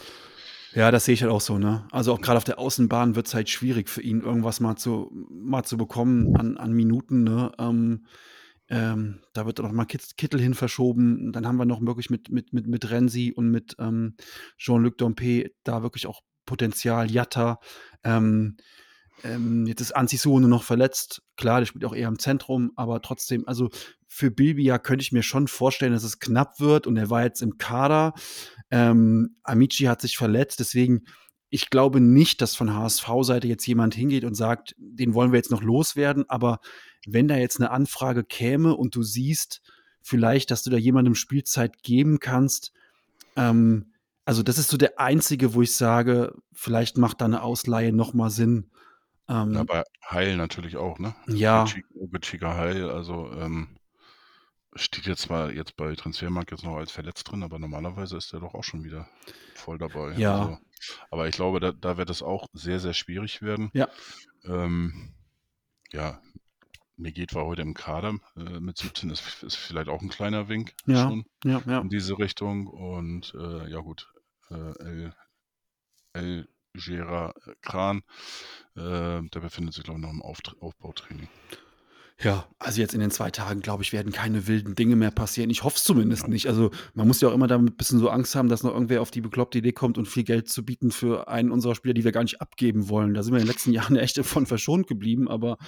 B: Ja, das sehe ich halt auch so, ne? Also auch gerade auf der Außenbahn wird es halt schwierig für ihn, irgendwas mal zu, mal zu bekommen an, an Minuten, ne? Ähm, ähm, da wird noch mal Kit- Kittel hin verschoben. Dann haben wir noch wirklich mit, mit, mit, mit Renzi und mit ähm, Jean-Luc Dompe da wirklich auch Potenzial. Jatta. Ähm, ähm, jetzt ist Anzisone noch verletzt. Klar, der spielt auch eher im Zentrum, aber trotzdem, also für Bilbia könnte ich mir schon vorstellen, dass es knapp wird und er war jetzt im Kader. Ähm, Amici hat sich verletzt, deswegen ich glaube nicht, dass von HSV-Seite jetzt jemand hingeht und sagt, den wollen wir jetzt noch loswerden, aber wenn da jetzt eine Anfrage käme und du siehst vielleicht, dass du da jemandem Spielzeit geben kannst, ähm, also das ist so der einzige, wo ich sage, vielleicht macht da eine Ausleihe noch mal Sinn. Ähm,
A: Ja, bei Heil natürlich auch, ne?
B: ja,
A: Gutschika Heil, also ähm, steht jetzt zwar jetzt bei Transfermarkt jetzt noch als verletzt drin, aber normalerweise ist er doch auch schon wieder voll dabei.
B: Ja.
A: Also, aber ich glaube, da, da wird es auch sehr, sehr schwierig werden.
B: Ja.
A: Ähm, ja, Megit war heute im Kader äh, mit 17, ist, ist vielleicht auch ein kleiner Wink
B: Ja.
A: schon
B: ja, ja.
A: in diese Richtung. Und äh, ja gut, äh, El, El Gera Kran, äh, der befindet sich, glaube ich, noch im Auft Aufbautraining.
B: Ja, also jetzt in den zwei Tagen, glaube ich, werden keine wilden Dinge mehr passieren. Ich hoffe es zumindest
A: Ja.
B: nicht. Also man muss ja auch immer damit ein bisschen so Angst haben, dass noch irgendwer auf die bekloppte Idee kommt und viel Geld zu bieten für einen unserer Spieler, die wir gar nicht abgeben wollen. Da sind wir in den letzten Jahren ja echt davon verschont geblieben, aber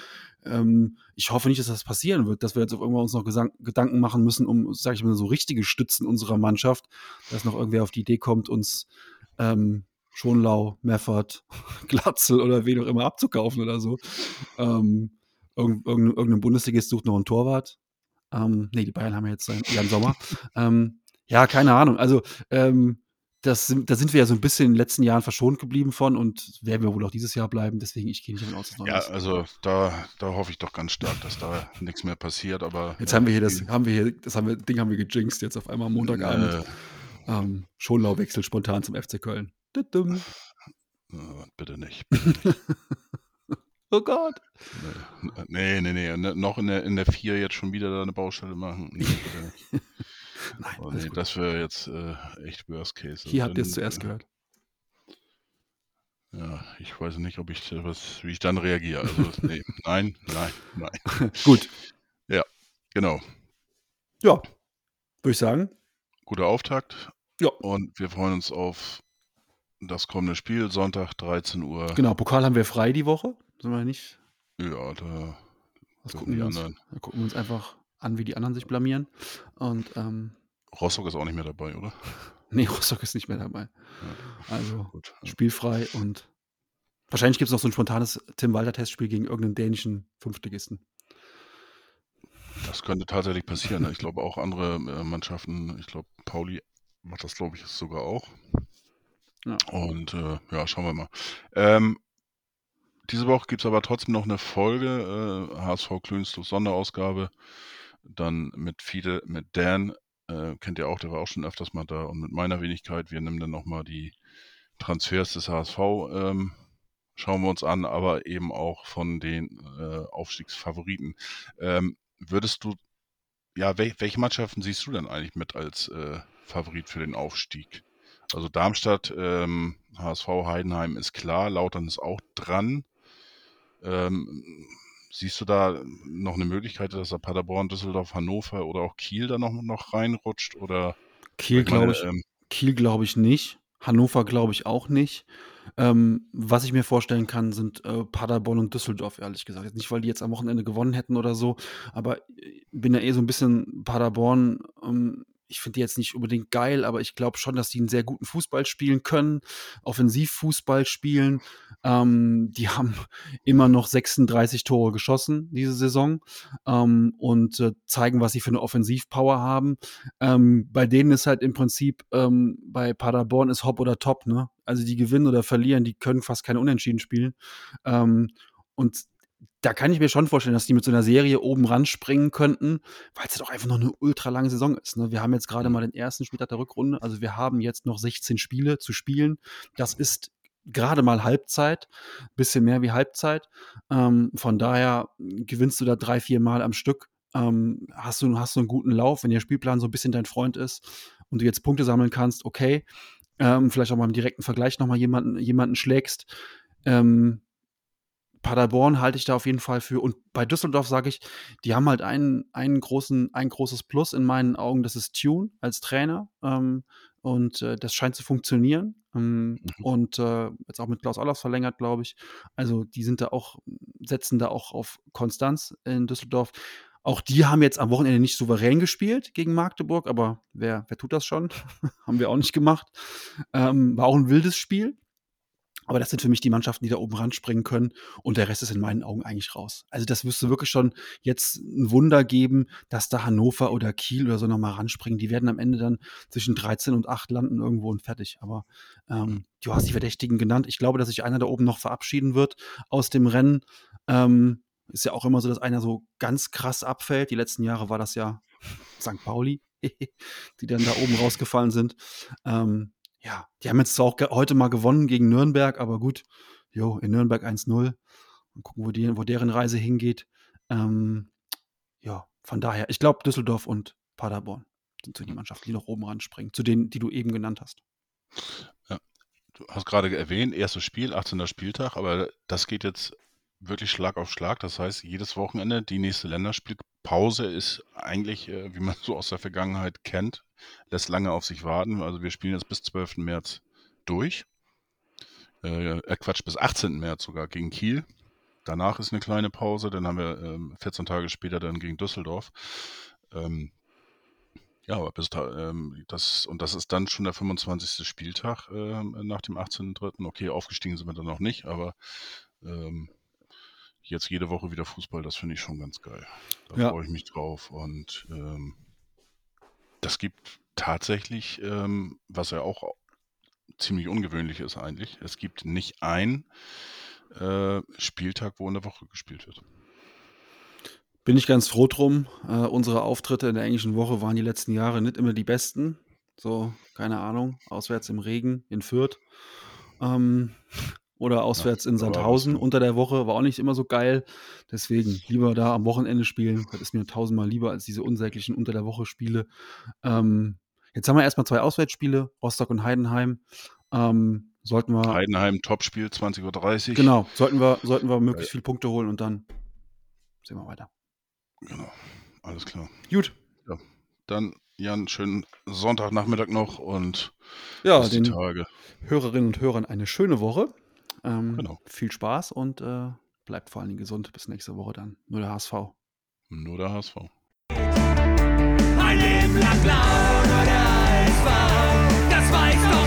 B: ähm, ich hoffe nicht, dass das passieren wird, dass wir jetzt auf irgendwann uns noch Gesang Gedanken machen müssen, um, sage ich mal, so richtige Stützen unserer Mannschaft, dass noch irgendwer auf die Idee kommt, uns ähm, Schonlau, Meffert, Glatzel oder wen auch immer abzukaufen oder so. Ähm, Irgend, irgendein, irgendein Bundesligist sucht noch einen Torwart. Ähm, nee, die Bayern haben ja jetzt Jan Sommer. ähm, ja, keine Ahnung. Also, ähm, das da sind wir ja so ein bisschen in den letzten Jahren verschont geblieben von und werden wir wohl auch dieses Jahr bleiben. Deswegen, ich gehe nicht davon aus, dass noch
A: Ja, also da, da hoffe ich doch ganz stark, dass da nichts mehr passiert, aber.
B: Jetzt
A: ja,
B: haben wir hier das,
A: die-
B: haben wir hier, das haben wir, Ding haben wir gejinxt jetzt auf einmal am Montagabend.
A: Äh,
B: Ähm, Schonlau wechselt spontan zum FC Köln.
A: Äh, bitte nicht.
B: Oh Gott.
A: Nee, nee, nee. ne- Noch in der, in der 4 jetzt schon wieder da eine Baustelle machen. Nee.
B: Nein,
A: Oh, nee, das wäre jetzt äh, echt Worst Case.
B: Hier habt ihr es zuerst
A: äh,
B: gehört.
A: Ja, ich weiß nicht, ob ich äh, was, wie ich dann reagiere. Also, nee, nein, nein, nein.
B: Gut.
A: Genau.
B: Ja. Würde ich sagen.
A: Guter Auftakt.
B: Ja.
A: Und wir freuen uns auf das kommende Spiel, Sonntag 13 Uhr.
B: Genau, Pokal haben wir frei die Woche. Sind wir nicht?
A: Ja, da dürfen
B: gucken
A: die
B: wir, uns,
A: anderen.
B: da gucken wir uns einfach an, wie die anderen sich blamieren. Und ähm,
A: Rostock ist auch nicht mehr dabei, oder?
B: nee, Rostock ist nicht mehr dabei. Also
A: Gut. ja.
B: spielfrei und wahrscheinlich gibt es noch so ein spontanes Tim Walter Testspiel gegen irgendeinen dänischen Fünftligisten.
A: Das könnte tatsächlich passieren. Ich glaube auch andere äh, Mannschaften, ich glaube Pauli macht das, glaube ich, sogar auch.
B: Ja.
A: Und äh, ja, schauen wir mal. Ähm, diese Woche gibt es aber trotzdem noch eine Folge, äh, HSV Klönstuf Sonderausgabe. Dann mit Fide, mit Dan, äh, kennt ihr auch, der war auch schon öfters mal da. Und mit meiner Wenigkeit, wir nehmen dann nochmal die Transfers des HSV, ähm, schauen wir uns an, aber eben auch von den äh, Aufstiegsfavoriten. Ähm, würdest du, ja, wel welche Mannschaften siehst du denn eigentlich mit als äh, Favorit für den Aufstieg? Also Darmstadt, ähm, HSV, Heidenheim ist klar, Lautern ist auch dran. Ähm, siehst du da noch eine Möglichkeit, dass da Paderborn, Düsseldorf, Hannover oder auch Kiel da noch, noch reinrutscht? Oder
B: Kiel glaube ich,
A: ähm,
B: Kiel glaube ich nicht. Hannover glaube ich auch nicht. Ähm, was ich mir vorstellen kann, sind äh, Paderborn und Düsseldorf, ehrlich gesagt. Jetzt nicht, weil die jetzt am Wochenende gewonnen hätten oder so, aber ich bin ja eh so ein bisschen Paderborn. Ähm, ich finde die jetzt nicht unbedingt geil, aber ich glaube schon, dass die einen sehr guten Fußball spielen können, Offensivfußball spielen. Ähm, die haben immer noch 36 Tore geschossen diese Saison ähm, und äh, zeigen, was sie für eine Offensivpower haben. Ähm, bei denen ist halt im Prinzip, ähm, bei Paderborn ist Hop oder Top, ne? Also die gewinnen oder verlieren, die können fast keine Unentschieden spielen. Ähm, und da kann ich mir schon vorstellen, dass die mit so einer Serie oben ran springen könnten, weil es halt auch einfach noch eine ultra lange Saison ist. Ne? Wir haben jetzt gerade mal den ersten Spieltag der Rückrunde, also wir haben jetzt noch 16 Spiele zu spielen. Das ist gerade mal Halbzeit, bisschen mehr wie Halbzeit. Ähm, von daher gewinnst du da drei, vier Mal am Stück. Ähm, hast, du, hast du einen guten Lauf, wenn der Spielplan so ein bisschen dein Freund ist und du jetzt Punkte sammeln kannst, okay. Ähm, vielleicht auch mal im direkten Vergleich nochmal jemanden, jemanden schlägst. Ähm, Paderborn halte ich da auf jeden Fall für. Und bei Düsseldorf sage ich, die haben halt einen, einen großen, ein großes Plus in meinen Augen, das ist Tune als Trainer. Ähm, und äh, das scheint zu funktionieren. Ähm,
A: Mhm.
B: Und äh, jetzt auch mit Klaus Allofs verlängert, glaube ich. Also die sind da auch, setzen da auch auf Konstanz in Düsseldorf. Auch die haben jetzt am Wochenende nicht souverän gespielt gegen Magdeburg, aber wer, wer tut das schon? haben wir auch nicht gemacht. Ähm, war auch ein wildes Spiel. Aber das sind für mich die Mannschaften, die da oben ranspringen können. Und der Rest ist in meinen Augen eigentlich raus. Also das müsste wirklich schon jetzt ein Wunder geben, dass da Hannover oder Kiel oder so nochmal ranspringen. Die werden am Ende dann zwischen 13 und 8 landen irgendwo und fertig. Aber ähm, du hast die Verdächtigen genannt. Ich glaube, dass sich einer da oben noch verabschieden wird aus dem Rennen. Ähm, ist ja auch immer so, dass einer so ganz krass abfällt. Die letzten Jahre war das ja St. Pauli, die dann da oben rausgefallen sind. Ähm, ja, die haben jetzt auch heute mal gewonnen gegen Nürnberg, aber gut, jo, in Nürnberg 1-0. Mal gucken, wo, die, wo deren Reise hingeht. Ähm, ja, von daher, ich glaube, Düsseldorf und Paderborn sind so die Mannschaften, die noch oben ranspringen, zu denen, die du eben genannt hast.
A: Du hast gerade erwähnt, erstes Spiel, 18. Spieltag, aber das geht jetzt wirklich Schlag auf Schlag. Das heißt, jedes Wochenende die nächste Länderspielpause ist eigentlich, äh, wie man so aus der Vergangenheit kennt, lässt lange auf sich warten. Also wir spielen jetzt bis 12. März durch. Äh, äh, Quatsch, bis 18. März sogar gegen Kiel. Danach ist eine kleine Pause, dann haben wir ähm, 14 Tage später dann gegen Düsseldorf. Ähm, ja, aber bis da, ähm, das, und das ist dann schon der 25. Spieltag ähm, nach dem 18.3. Okay, aufgestiegen sind wir dann noch nicht, aber ähm, jetzt jede Woche wieder Fußball, das finde ich schon ganz geil. Da
B: Ja.
A: freue ich mich drauf. Und ähm, das gibt tatsächlich, ähm, was ja auch ziemlich ungewöhnlich ist eigentlich, es gibt nicht ein äh, Spieltag, wo in der Woche gespielt wird.
B: Bin ich ganz froh drum. Äh, unsere Auftritte in der englischen Woche waren die letzten Jahre nicht immer die besten. So, keine Ahnung, auswärts im Regen in Fürth. Ähm, oder auswärts in
A: aber was
B: Sandhausen unter der Woche war auch nicht immer so geil. Deswegen lieber da am Wochenende spielen. Das ist mir tausendmal lieber als diese unsäglichen unter der Woche Spiele. Ähm, jetzt haben wir erstmal zwei Auswärtsspiele, Rostock und Heidenheim. Ähm, sollten wir,
A: Heidenheim, Topspiel, 20.30 Uhr.
B: genau, sollten wir, sollten wir möglichst viele Punkte holen und dann sehen wir weiter.
A: Genau, alles klar.
B: Gut.
A: Dann, Jan, schönen Sonntagnachmittag noch und
B: Ja,
A: bis die
B: den
A: Tage.
B: Hörerinnen und Hörern eine schöne Woche. Ähm,
A: Genau.
B: Viel Spaß und äh, bleibt vor allen Dingen gesund. Bis nächste Woche dann. Nur der HSV.
A: Nur der HSV.
C: Ein Leben lang blau, nur der HSV. Das weiß doch